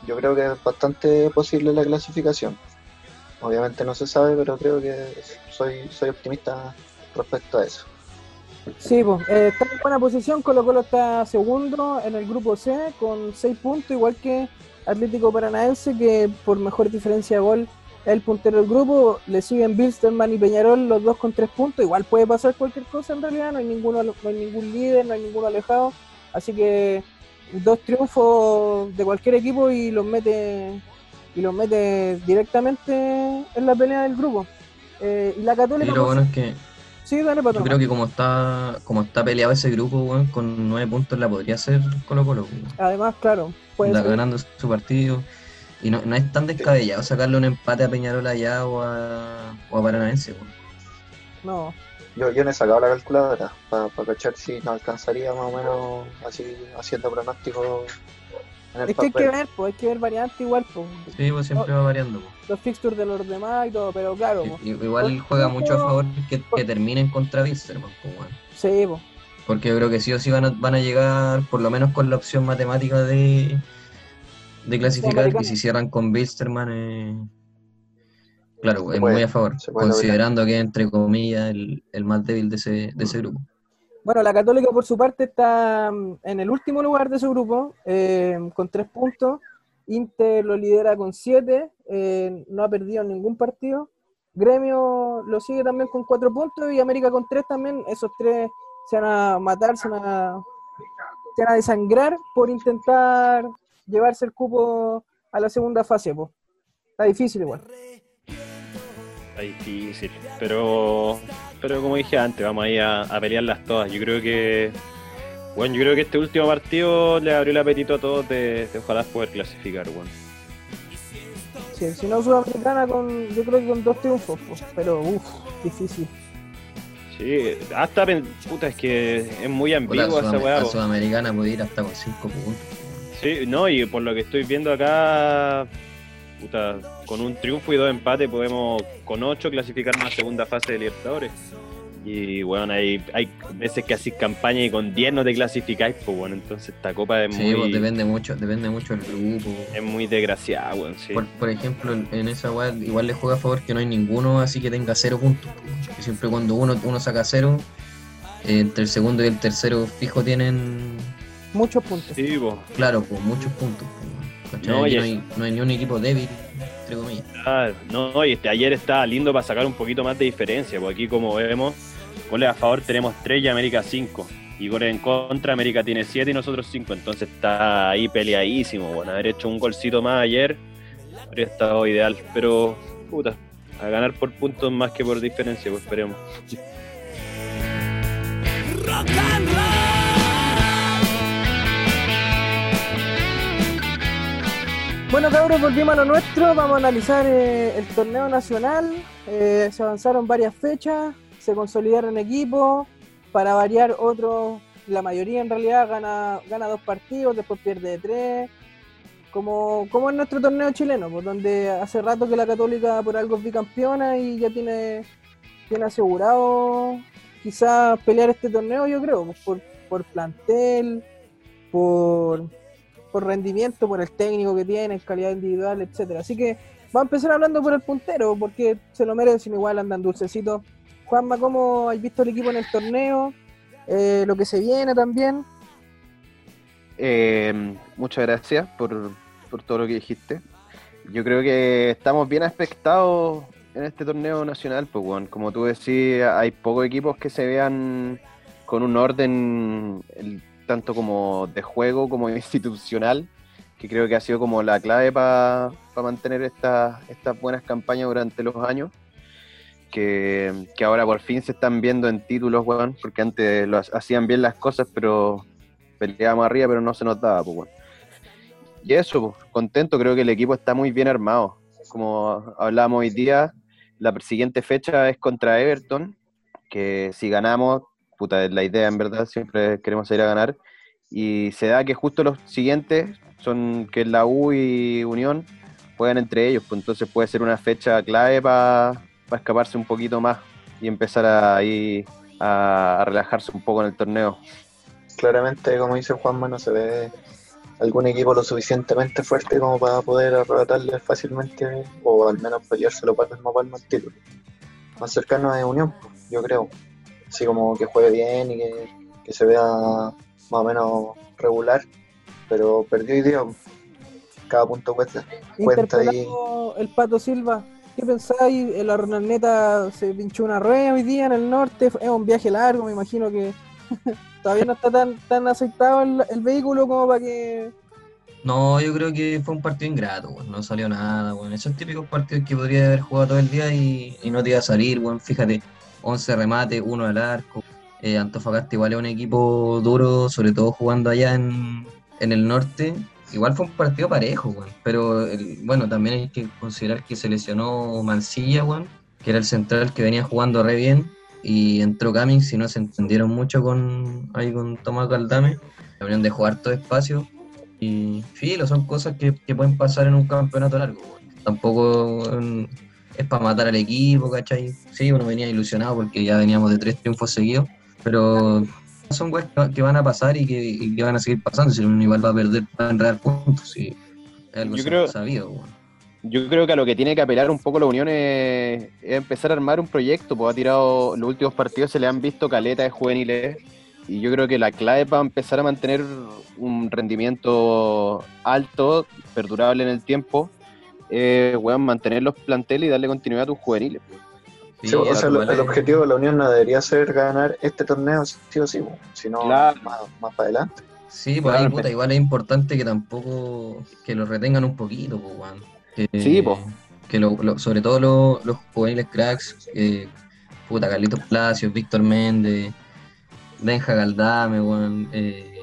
Yo creo que es bastante posible la clasificación. Obviamente no se sabe, pero creo que soy, soy optimista respecto a eso. Sí, pues, está en buena posición, Colo Colo está segundo en el grupo C con 6 puntos, igual que Atlético Paranaense, que por mejor diferencia de gol el puntero del grupo, le siguen Bilsterman y Peñarol, los dos con 3 puntos, igual puede pasar cualquier cosa en realidad, no hay, ninguno, no hay ningún líder, no hay ninguno alejado, así que dos triunfos de cualquier equipo y los mete y los mete directamente en la pelea del grupo. Eh, y la Católica. Y lo bueno es que Sí, dale, patrón. yo creo que como está como está peleado ese grupo, weón, con nueve puntos la podría hacer Colo Colo. Además, claro, puede Anda ser. ganando su partido. Y no, no es tan descabellado sacarle un empate a Peñarol allá o a, o a Paranaense. No, Yo, yo no he sacado la calculadora para cachar si nos alcanzaría más o menos así haciendo pronósticos en el es que hay que ver, pues, hay que ver variantes igual, pues. Sí, pues siempre va variando. Los fixtures de los demás y todo, pero claro, pues. Igual juega mucho a favor que, que terminen contra Wilstermann, pues, weón. Sí, pues. Porque yo creo que sí o sí van a, van a llegar, por lo menos con la opción matemática de, de clasificar. Y si cierran con Wilstermann, eh, claro, es puede, muy a favor. lograr. Considerando que es, entre comillas, el, el más débil de ese, de ese grupo. Bueno, la Católica por su parte está mm, en el último lugar de su grupo, eh, con tres puntos. Inter lo lidera con siete, eh, no ha perdido ningún partido. Gremio lo sigue también con cuatro puntos y América con tres también. Esos tres se van a matar, se van a, se van a desangrar por intentar llevarse el cupo a la segunda fase. po. Está difícil igual. Está difícil. Pero, pero como dije antes, vamos a ir a, a pelearlas todas. Yo creo que. Bueno, yo creo que este último partido le abrió el apetito a todos de, de ojalá poder clasificar, bueno. Sí, si no Sudamericana, con, yo creo que con dos triunfos, po. pero uff, difícil. Sí, hasta puta, es que es muy O la, ambigua esa weá. la. Sudamericana puede ir hasta con 5 puntos. Sí, no, y por lo que estoy viendo acá, puta, con un triunfo y dos empates podemos con ocho clasificar a la segunda fase de Libertadores. Y bueno, hay, hay veces que haces campaña y con 10 no te clasificáis, pues bueno, entonces esta copa es Sí, muy, pues depende mucho, depende mucho del grupo. es muy desgraciada, weón, sí. Por, por ejemplo, en- esa weá igual le juega a favor que no hay ninguno así que tenga cero puntos. Que siempre cuando uno, uno saca cero, entre el segundo y el tercero fijo tienen, Muchos puntos. Sí, pues, claro, pues muchos puntos. po. ¿Cachai? No, no, hay, no hay ni un equipo débil, entre comillas. claro. no, y este ayer estaba lindo para sacar un poquito más de diferencia, porque aquí como vemos, goles a favor tenemos 3 y América 5. Y goles en contra, América tiene 7 y nosotros 5. Entonces está ahí peleadísimo. Bueno, haber hecho un golcito más ayer habría estado ideal. Pero, puta, a ganar por puntos más que por diferencia, pues esperemos. Bueno, cabros, volvimos a lo nuestro. Vamos a analizar eh, el torneo nacional. Eh, se avanzaron varias fechas, se consolidaron equipos. Para variar, otros, la mayoría en realidad gana, gana dos partidos, después pierde tres. Como, como en nuestro torneo chileno, pues, donde hace rato que la Católica por algo es bicampeona y ya tiene, tiene asegurado quizás pelear este torneo, yo creo, pues, por, por plantel, por, por rendimiento, por el técnico que tiene, calidad individual, etcétera. Así que va a empezar hablando por el puntero, porque se lo merecen, igual andan dulcecitos. Juanma, ¿cómo has visto el equipo en el torneo? Eh, lo que se viene también. Eh, muchas gracias por, por todo lo que dijiste. Yo creo que estamos bien aspectados en este torneo nacional, pues bueno, como tú decías, hay pocos equipos que se vean con un orden tanto como de juego como *laughs* institucional, que creo que ha sido como la clave para mantener estas estas buenas campañas durante los años. Que, que ahora por fin se están viendo en títulos, weón, porque antes hacían bien las cosas, pero peleábamos arriba, pero no se notaba, pues. Y eso, pues, contento, creo que el equipo está muy bien armado. Como hablábamos hoy día, la siguiente fecha es contra Everton, que si ganamos, puta, es la idea en verdad, siempre queremos ir a ganar. Y se da que justo los siguientes son que la U y Unión juegan entre ellos, pues entonces puede ser una fecha clave para escaparse un poquito más y empezar a, ahí a, a relajarse un poco en el torneo. Claramente, como dice Juanma, no se ve algún equipo lo suficientemente fuerte como para poder arrebatarle fácilmente o al menos peleárselo para el palmo al título. Más cercano es Unión, pues, yo creo. Así como que juegue bien y que, que se vea más o menos regular, pero perdió hoy día. Cada punto cuesta. Cuenta ahí. Interpelado el Pato Silva. ¿Qué pensáis? La Ronalneta se pinchó una rueda hoy día en el norte. Es un viaje largo, me imagino que *laughs* todavía no está tan, tan aceitado el, el vehículo como para que No, yo creo que fue un partido ingrato. No salió nada, weón. Esos típicos partidos que podría haber jugado todo el día y, y no te iba a salir, weón. Fíjate, 11 remates, uno al arco. Eh, Antofagasta igual es un equipo duro, sobre todo jugando allá en, en el norte. Igual fue un partido parejo, weón. Pero bueno, también hay que considerar que se lesionó Mancilla, weón, que era el central que venía jugando re bien. Y entró Cummings y no se entendieron mucho con ahí con Tomás Galdame. Unión de jugar todo espacio. Y filo, son cosas que, que pueden pasar en un campeonato largo. weón. Tampoco es para matar al equipo, ¿cachai? Sí, uno venía ilusionado porque ya veníamos de tres triunfos seguidos, pero son weas que- van a pasar y que, y que van a seguir pasando. Si uno igual va a perder, va a enredar puntos. Sí. Es algo Yo creo- sabido. weón. Yo creo que a lo que tiene que apelar un poco la Unión es, es empezar a armar un proyecto, pues ha tirado los últimos partidos, se le han visto caletas de juveniles y yo creo que la clave para empezar a mantener un rendimiento alto, perdurable en el tiempo, es weón, mantener los planteles y darle continuidad a tus juveniles. pues. Sí, o sea, el, objetivo de la Unión no debería ser ganar este torneo sí o sí, sino Claro. más, más para adelante. Sí, pues ahí, puta, igual es importante que tampoco que lo retengan un poquito, pues, weón. Que- Sí, po. Que lo- lo- sobre todo lo- los juveniles cracks, eh, puta, Carlitos Palacios, Víctor Méndez, Benja Galdame, weón, eh,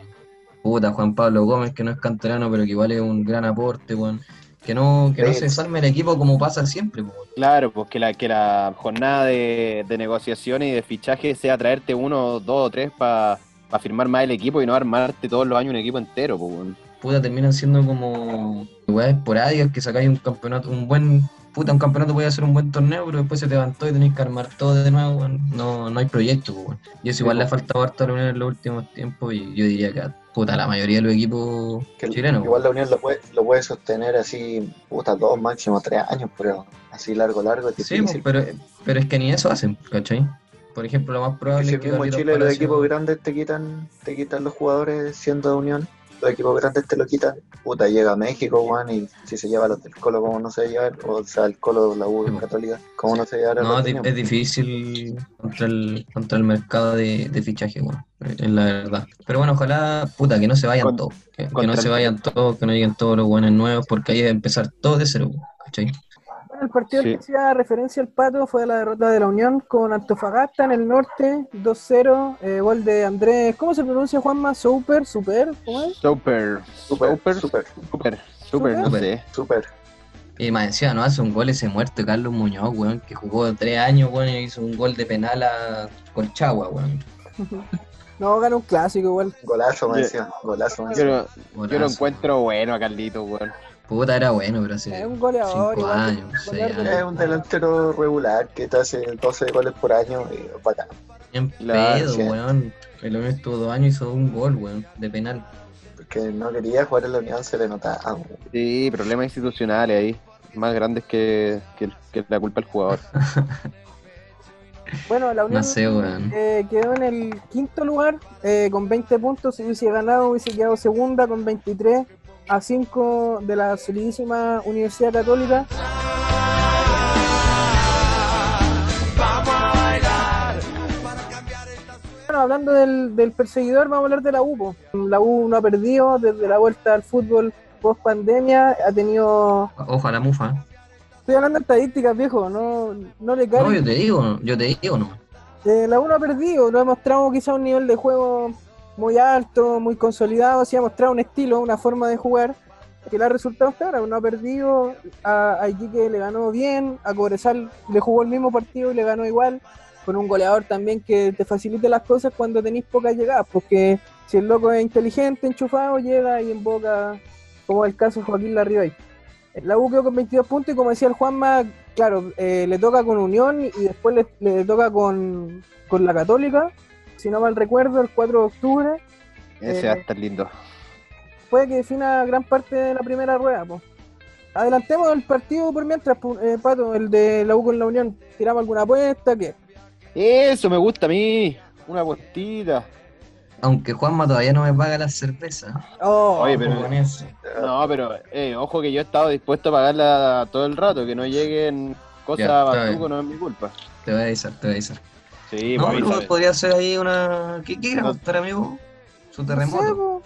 puta, Juan Pablo Gómez, que no es canterano, pero que igual es un gran aporte, weón. Que no, que no se desarme el equipo como pasa siempre, weón. Claro, pues que la, que la jornada de, de negociaciones y de fichaje sea traerte uno, dos o tres para firmar más el equipo y no armarte todos los años un equipo entero, weón. Puta, terminan siendo como weas esporádicas que sacáis un campeonato, un buen, puta, un campeonato puede ser un buen torneo, pero después se te levantó y tenéis que armar todo de nuevo, weón. no, no hay proyecto, pues, weón. Y eso Sí, igual le ha faltado harto a la Unión en los últimos tiempos y yo diría que puta, la mayoría de los equipos Que chilenos. igual la Unión lo puede, lo puede sostener así, puta, dos, máximo tres años, pero así largo, largo, es Sí, pues, pero, pero es que ni eso hacen, ¿cachai? Por ejemplo, lo más probable si es que mismo Chile, los equipos grandes te quitan, te quitan los jugadores siendo de Unión. Los equipos grandes te lo quitan. Puta, llega a México, Juan, y si se lleva a los del Colo, ¿cómo no se va a llevar? O sea, el Colo, la U. Católica, ¿cómo no se va a llevar No, es de difícil contra el, contra el mercado de, de fichaje, bueno, es la verdad. Pero bueno, ojalá, puta, que no se vayan Con- todos, que, no se vayan todos, que no lleguen todos los buenos nuevos, porque ahí es empezar todo de cero, ¿cachai? Bueno, el partido al que hacía referencia el Pato fue la derrota de la Unión con Antofagasta en el norte, 2-0, eh, gol de Andrés, ¿cómo se pronuncia Juanma? Super, super, ¿cómo es? Super, super, super, super, no Súper. sé. súper. Y más encima no hace un gol ese muerto Carlos Muñoz, weón, que jugó tres años, weón, y hizo un gol de penal a Colchagua, weón. *laughs* No, ganó un clásico igual. Golazo, me decía. Golazo, me Yo lo, yo lo encuentro bueno a Carlito, weón. Puta, era bueno, pero hace Es un goleador, cinco igual, años, seis goleador de Es años. un delantero regular que te hace 12 goles por año y bacán. Claro, pedo, sí. weón. El hombre estuvo dos años y hizo un gol, weón, de penal. Porque no quería jugar en la Unión, se le notaba. weón. Sí, problemas institucionales ahí, más grandes que, que, que la culpa del jugador. *laughs* Bueno, la Unión No sé, weón. eh, quedó en el quinto lugar eh, con 20 puntos. Si hubiese ganado, hubiese quedado segunda con 23 a 5 de la solidísima Universidad Católica. Bueno, hablando del, del perseguidor, vamos a hablar de la U. La U no ha perdido desde la vuelta al fútbol post pandemia. Ha tenido. Ojo a la mufa. Estoy hablando de estadísticas, viejo. No, no le cae. No, yo te digo, yo te digo, no. Eh, la U no ha perdido, no ha mostrado quizá un nivel de juego muy alto, muy consolidado, sí ha mostrado un estilo, una forma de jugar que le ha resultado hasta ahora, no ha perdido, a, a le ganó bien, a Cobresal le jugó el mismo partido y le ganó igual, con un goleador también que te facilite las cosas cuando tenéis pocas llegadas, porque si el loco es inteligente, enchufado, llega y invoca, como el caso de Joaquín Larribey. La U quedó con 22 puntos y como decía el Juanma, claro, eh, le toca con Unión y después le, le toca con, con la Católica, si no mal recuerdo, el 4 de octubre. Ese Eh, va a estar lindo. Puede que defina gran parte de la primera rueda. po. Adelantemos el partido por mientras, eh, Pato, el de la U con la Unión. ¿Tiramos alguna apuesta? ¿Qué? Eso me gusta a mí. Una puestita. Aunque Juanma todavía no me paga la cerveza. Oh, Oye, pero- Ojo con eso. No, pero eh, ojo que yo he estado dispuesto a pagarla todo el rato, que no lleguen cosas Ya, no es mi culpa. Te voy a avisar, te voy a avisar. Sí, no, pues pero avísame. podría ser ahí una. ¿Qué, quiere No. apostar, amigo? Su no sé, terremoto. po.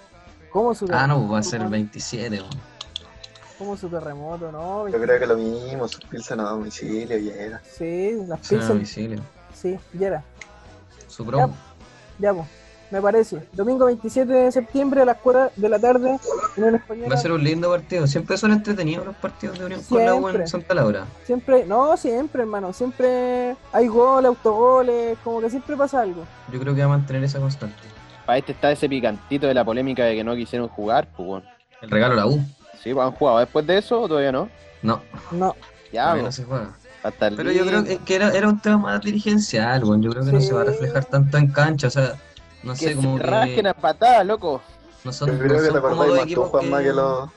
¿Cómo su Ah, no, pues va a ser el 27, weón. ¿Cómo su terremoto? No, Yo creo que lo mismo, sus pilsen a domicilio y era. Sí, las Será a domicilio. Sí, ya era. Su promo. Ya, pues. Me parece. Domingo 27 de septiembre a las 4 de la tarde, Unión Española. Va a ser un lindo partido. Siempre son entretenidos los partidos de Unión con la U en Santa Laura. Siempre, no, siempre, hermano. Siempre hay goles, autogoles, como que siempre pasa algo. Yo creo que va a mantener esa constante. Para este está ese picantito de la polémica de que no quisieron jugar, pues bueno. El regalo a la U. Sí, pues han jugado después de eso o todavía no. No, No, Ya, todavía no pues, se juega. hasta el Pero yo creo que, era, era un tema más dirigencial, weón. Yo creo que no se va a reflejar tanto en cancha. O sea, no que sé, como se que rasquen a patadas, loco. no son, no son como dos equipos que, que los.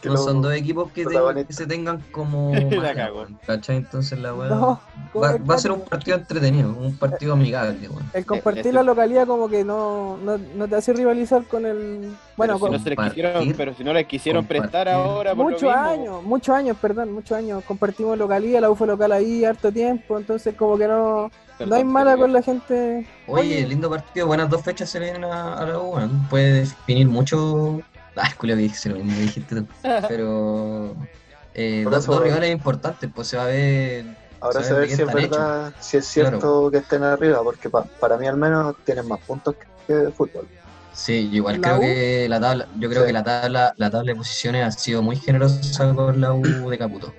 Que no son dos equipos que, tengan- que se tengan como. *laughs* Entonces la weá no. va, a ser un partido entretenido, un partido amigable, weón. El compartir la localidad como que no, no, no te hace rivalizar con el... Bueno, Pero si con no se les quisieron, pero si no les quisieron prestar ahora muchos años, muchos años, perdón, muchos años. Compartimos localidad, la U fue local ahí harto tiempo, entonces como que no, perdón, no hay mala con la gente. Oye, lindo partido, buenas dos fechas se le vienen a, a la U. Puede definir mucho. Ah, Julio, que dijiste lo mismo que dijiste tú. *laughs* Pero. Eh, Por dos, dos rivales importantes, pues se va a ver. Ahora se se ve ve que si es están hechos. verdad, si es cierto que estén arriba, porque pa- para mí al menos tienen más puntos que de fútbol. Sí, yo igual ¿La creo U? que la tabla, yo creo Sí. que la tabla, la tabla de posiciones ha sido muy generosa con la U de Caputo.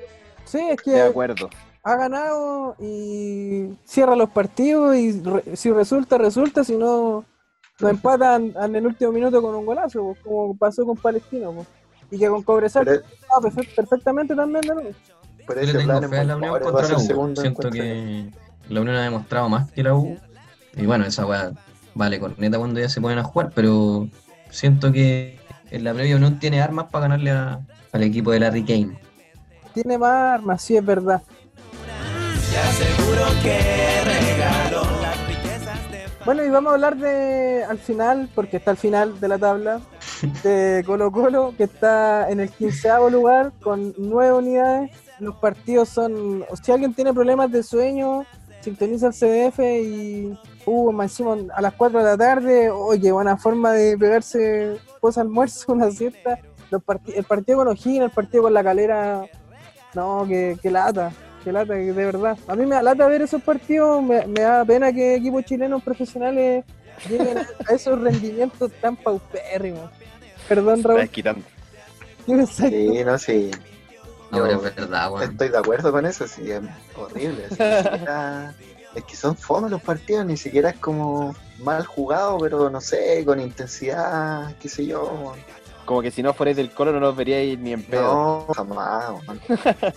Sí, es De que acuerdo. ha ganado y cierra los partidos y re- si resulta, resulta, si no, nos empatan en el último minuto con un golazo, pues, como pasó con Palestino. pues. Y que con Cobresal Pero, ah, perfe- perfectamente también de nuevo. pero Yo le ese tengo fe muy la Unión contra la U. Siento que la Unión ha demostrado más que la U. Y bueno, esa weá vale corneta cuando ya se ponen a jugar, pero siento que en la previa Unión tiene armas para ganarle a- al equipo de Larry Kane. Tiene más armas, sí es verdad. Bueno, y vamos a hablar de, al final, porque está al final de la tabla, *laughs* de Colo Colo, que está en el quinceavo lugar con nueve unidades. Los partidos son, o si alguien tiene problemas de sueño, sintoniza el CDF y, uh, más encima a las 4 de la tarde, oye, buena forma de pegarse post almuerzo, *laughs* una siesta. Los parti- el partido con O'Higgins, el partido con la calera, no, que, que lata, que lata, que de verdad. A mí me da lata ver esos partidos, me, me da pena que equipos chilenos profesionales lleguen a esos rendimientos tan paupérrimos. Perdón, Raúl. ¿qué tú? *laughs* Sí, no, sí. No, es verdad, weón. Estoy de acuerdo con eso, sí, es horrible. así, ni siquiera- *laughs* es que son fome los partidos, ni siquiera es como mal jugado, pero no sé, con intensidad, qué sé yo. Como que si no fuerais del colo no los veríais ni en pedo. No, jamás. man. *laughs*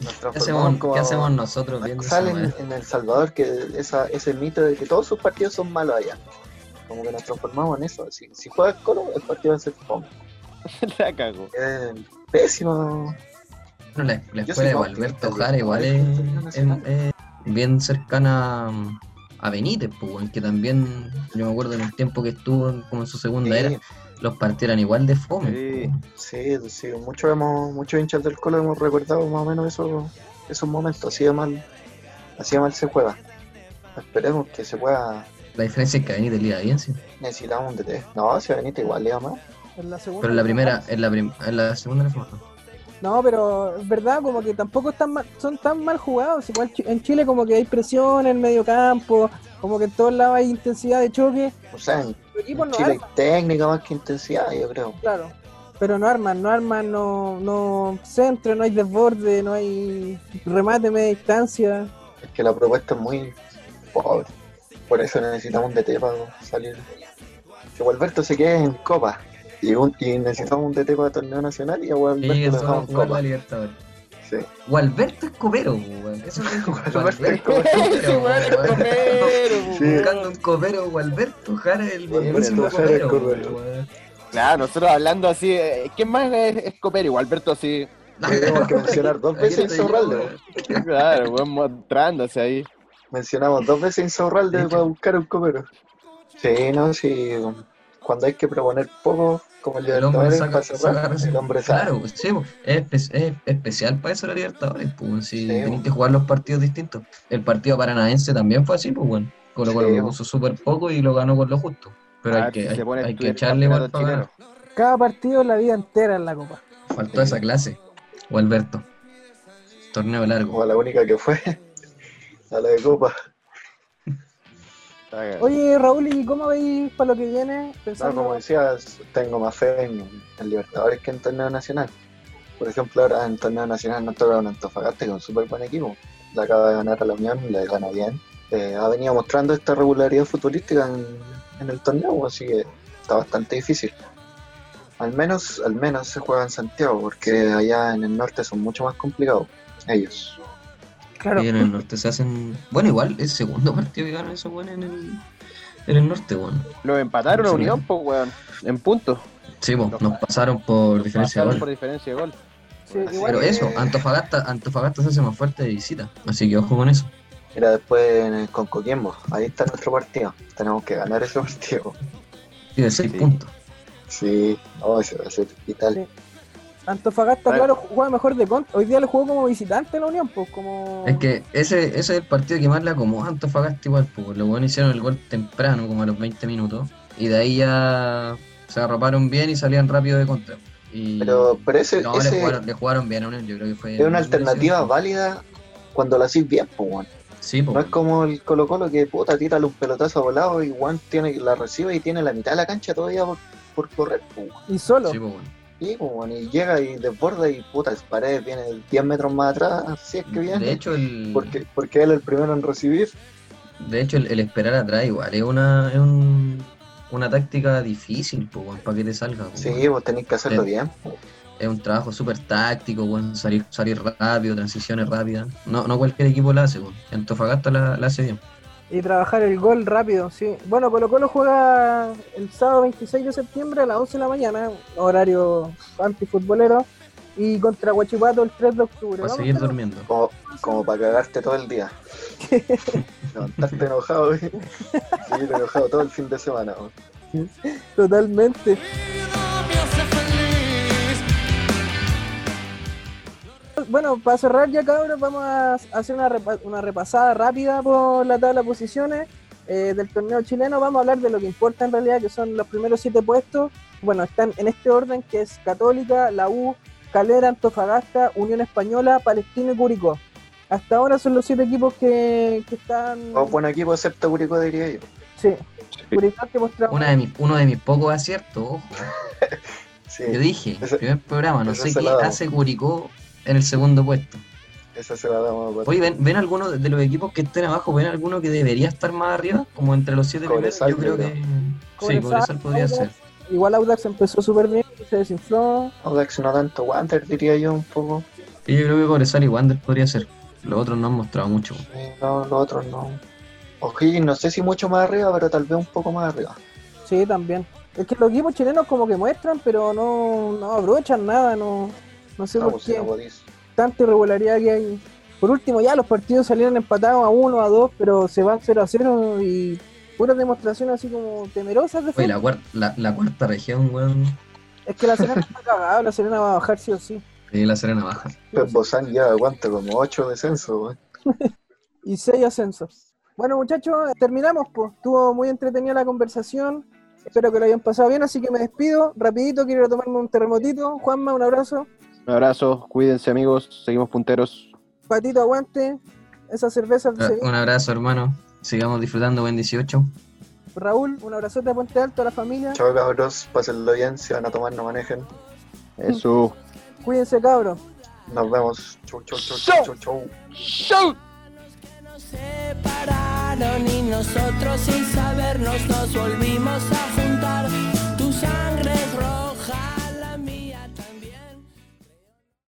¿Qué hacemos, como- qué hacemos nosotros viendo Sale en, El Salvador que esa, ese mito de que todos sus partidos son malos allá. Como que nos transformamos en eso. Si, si juegas Colo, el partido va a ser fome. *laughs* La cago. Es pésimo. Bueno, la, la Yo escuela soy de más Gualberto optimista, Jara yo- igual es, bien cercana a Benítez, pues, que también, yo me acuerdo en el tiempo que estuvo como en su segunda Sí, era, los partidos eran igual de fome. Sí. sí, sí. Muchos, hemos, muchos hinchas del Colo hemos recordado más o menos esos, esos momentos. Así de mal, así de mal se juega. Esperemos que se pueda. La diferencia es que a Benítez le iba bien, sí. Necesitamos un DT. No, si a Benito igual le. En la segunda Pero en la no primera, en la, prim- en la segunda le fue mejor. No, pero es verdad, como que tampoco están mal- son tan mal jugados. Igual en Chile como que hay presión en el medio campo, como que en todos lados hay intensidad de choque. O sea, en, Los equipos en no Chile arman, técnica más que intensidad, yo creo. claro. Pero no arman, no arman, no, no centro, no hay desborde, no hay remate media distancia. Es que la propuesta es muy pobre. Por eso necesitamos un DT para salir. Que Gualberto se quede en Copa. Y, un- y necesitamos un DT para torneo nacional y a Gualberto dejamos en Copa. Sí. Gualberto Escopero, weón. Eso es *laughs* Gualberto Ese *laughs* weón es copero, Sí. Buscando un copero, Gualberto Jara, el próximo Gualberto copero. Claro, nosotros hablando así, eh, ¿quién más es, es copero? Igual Alberto así, *laughs* Tenemos que mencionar dos veces Insaurralde. claro, weón, mostrándose ahí. Mencionamos dos veces Insaurralde para buscar un copero. Sí, no, sí. Cuando hay que proponer poco, como el El hombre saca, el hombre. Claro, sí, po. es, espe- es especial para eso la Libertadores, pues, si Sí, po. que jugar los partidos distintos. El partido paranaense también fue así, pues, bueno. Colo Colo Sí, lo puso súper poco y lo ganó con lo justo. Pero Ah, hay que, si hay, hay que echarle igual para. Cada partido la vida entera en la copa. Faltó esa clase. O Alberto. Torneo largo. Como la única que fue *laughs* a la de Copa. Oye, Raúl, ¿y cómo veis para lo que viene? No, como decías, tengo más fe en, en Libertadores que en torneo nacional. Por ejemplo, ahora en torneo nacional nos toca un Antofagasta es un súper buen equipo. Le acaba de ganar a la Unión, le gana bien. Eh, ha venido mostrando esta regularidad futbolística en, en el torneo, así que está bastante difícil. Al menos, al menos se juega en Santiago, porque allá en el norte son mucho más complicados. Ellos. Claro. Y en el norte se hacen. Bueno, igual es el segundo partido que ganan esos buenos en el, en el norte, bueno. Lo empataron a. Unión, pues, weón. En puntos. Sí, po, nos pasaron por diferencia de Pasaron gol. por diferencia de gol. Sí, Pero que- eso, Antofagasta, Antofagasta se hace más fuerte de visita. Así que ojo con eso. Mira, después en- con Coquimbo, ahí está nuestro partido. Tenemos que ganar ese partido. Y de 6 Sí. puntos. Sí, no, ese va a ser vital. Sí. Antofagasta, Claro. juega mejor de contra. Hoy día le jugó como visitante a la Unión, pues como. Es que ese, ese es el partido que más le acomoda a Antofagasta igual, pues los buenos hicieron el gol temprano, como a los 20 minutos, y de ahí ya se arroparon bien y salían rápido de contra. Y Pero, pero ese, no, ese le, jugaron, le jugaron bien a Unión, yo creo que fue... es una alternativa válida cuando lo haces bien, pues. Sí, pues, No es como el Colo Colo que puta tira un pelotazo volado y Juan tiene la recibe y tiene la mitad de la cancha todavía por, por correr, pues, weón. Y solo. sí, pues, bueno. Sí, pues, y llega y desborda y puta, paredes viene 10 metros más atrás, así es que viene. De hecho, el, porque, porque él es el primero en recibir. de hecho el, el esperar atrás igual es una, es un- una táctica difícil, pues, para que te salga. pues, Sí, vos tenés que hacerlo Sí. bien. pues. Es un trabajo súper táctico, bueno, salir, salir rápido, transiciones rápidas. No, no cualquier equipo la hace, bueno. Antofagasta la, la hace bien. Y trabajar el gol rápido, sí. Bueno, Colo Colo juega el sábado 26 de septiembre a las 11 de la mañana, horario antifutbolero, y contra Huachipato el 3 de octubre. Para seguir durmiendo. Como, como para cagarte todo el día. *laughs* Levantarte enojado, ¿eh? Seguir enojado todo el fin de semana. Totalmente. Bueno, para cerrar ya, cabros, vamos a hacer una, repa- una repasada rápida por la tabla de posiciones eh, del torneo chileno. Vamos a hablar de lo que importa en realidad, que son los primeros siete puestos. Bueno, están en este orden, que es Católica, la U, Calera, Antofagasta, Unión Española, Palestino y Curicó. Hasta ahora son los siete equipos que, que están... Todos buen equipo excepto Curicó, diría yo. Sí, Curicó que mostraba... Una de mis, uno de mis pocos aciertos, ojo. *laughs* Sí, Yo dije, primer programa, no sé qué hace Curicó en el segundo puesto. esa se la damos a Oye, ¿ven, ven alguno de los equipos que estén abajo? ¿Ven alguno que debería estar más arriba? Como entre los siete primeros. Cobresal, Yo creo que. Sí, Cobresal, Cobresal podría Audax. ser. Igual Audax empezó súper bien, se desinfló. Audax no tanto Wander, diría yo un poco. Sí, yo creo que Cobresal y Wander podría ser. Los otros no han mostrado mucho. Eh, no, los otros no. O'Higgins no sé si mucho más arriba, pero tal vez un poco más arriba. Sí, también. Es que los equipos chilenos como que muestran, pero no, no aprovechan nada, no, no sé No, por si qué. Tanta irregularidad que hay. Por último, ya los partidos salieron empatados a uno, a dos, pero se van 0 a 0 y puras demostraciones así como temerosas de Oye, la, cuar- la, la cuarta región, weón. Es que la Serena *laughs* está cagada, la Serena va a bajar sí o sí. Sí, la Serena baja. Pues Bozán ya aguanta como 8 descensos, weón. *laughs* Y seis ascensos. Bueno, muchachos, terminamos, pues. Estuvo muy entretenida la conversación. Espero que lo hayan pasado bien, así que me despido. Rapidito, quiero tomarme un terremotito. Juanma, un abrazo. Un abrazo, cuídense amigos, seguimos punteros. Patito, aguante. Esa cerveza Un abrazo, hermano. Sigamos disfrutando, buen 18. Raúl, un abrazote a Puente Alto, a la familia. Chao cabros, pásenlo bien, si van a tomar no manejen. Eso. *laughs* Cuídense, cabros. Nos vemos. Chau, chau, chau, chau, chau, chau. nos separaron y nosotros sin sabernos nos volvimos a juntar. Tu sangre es roja.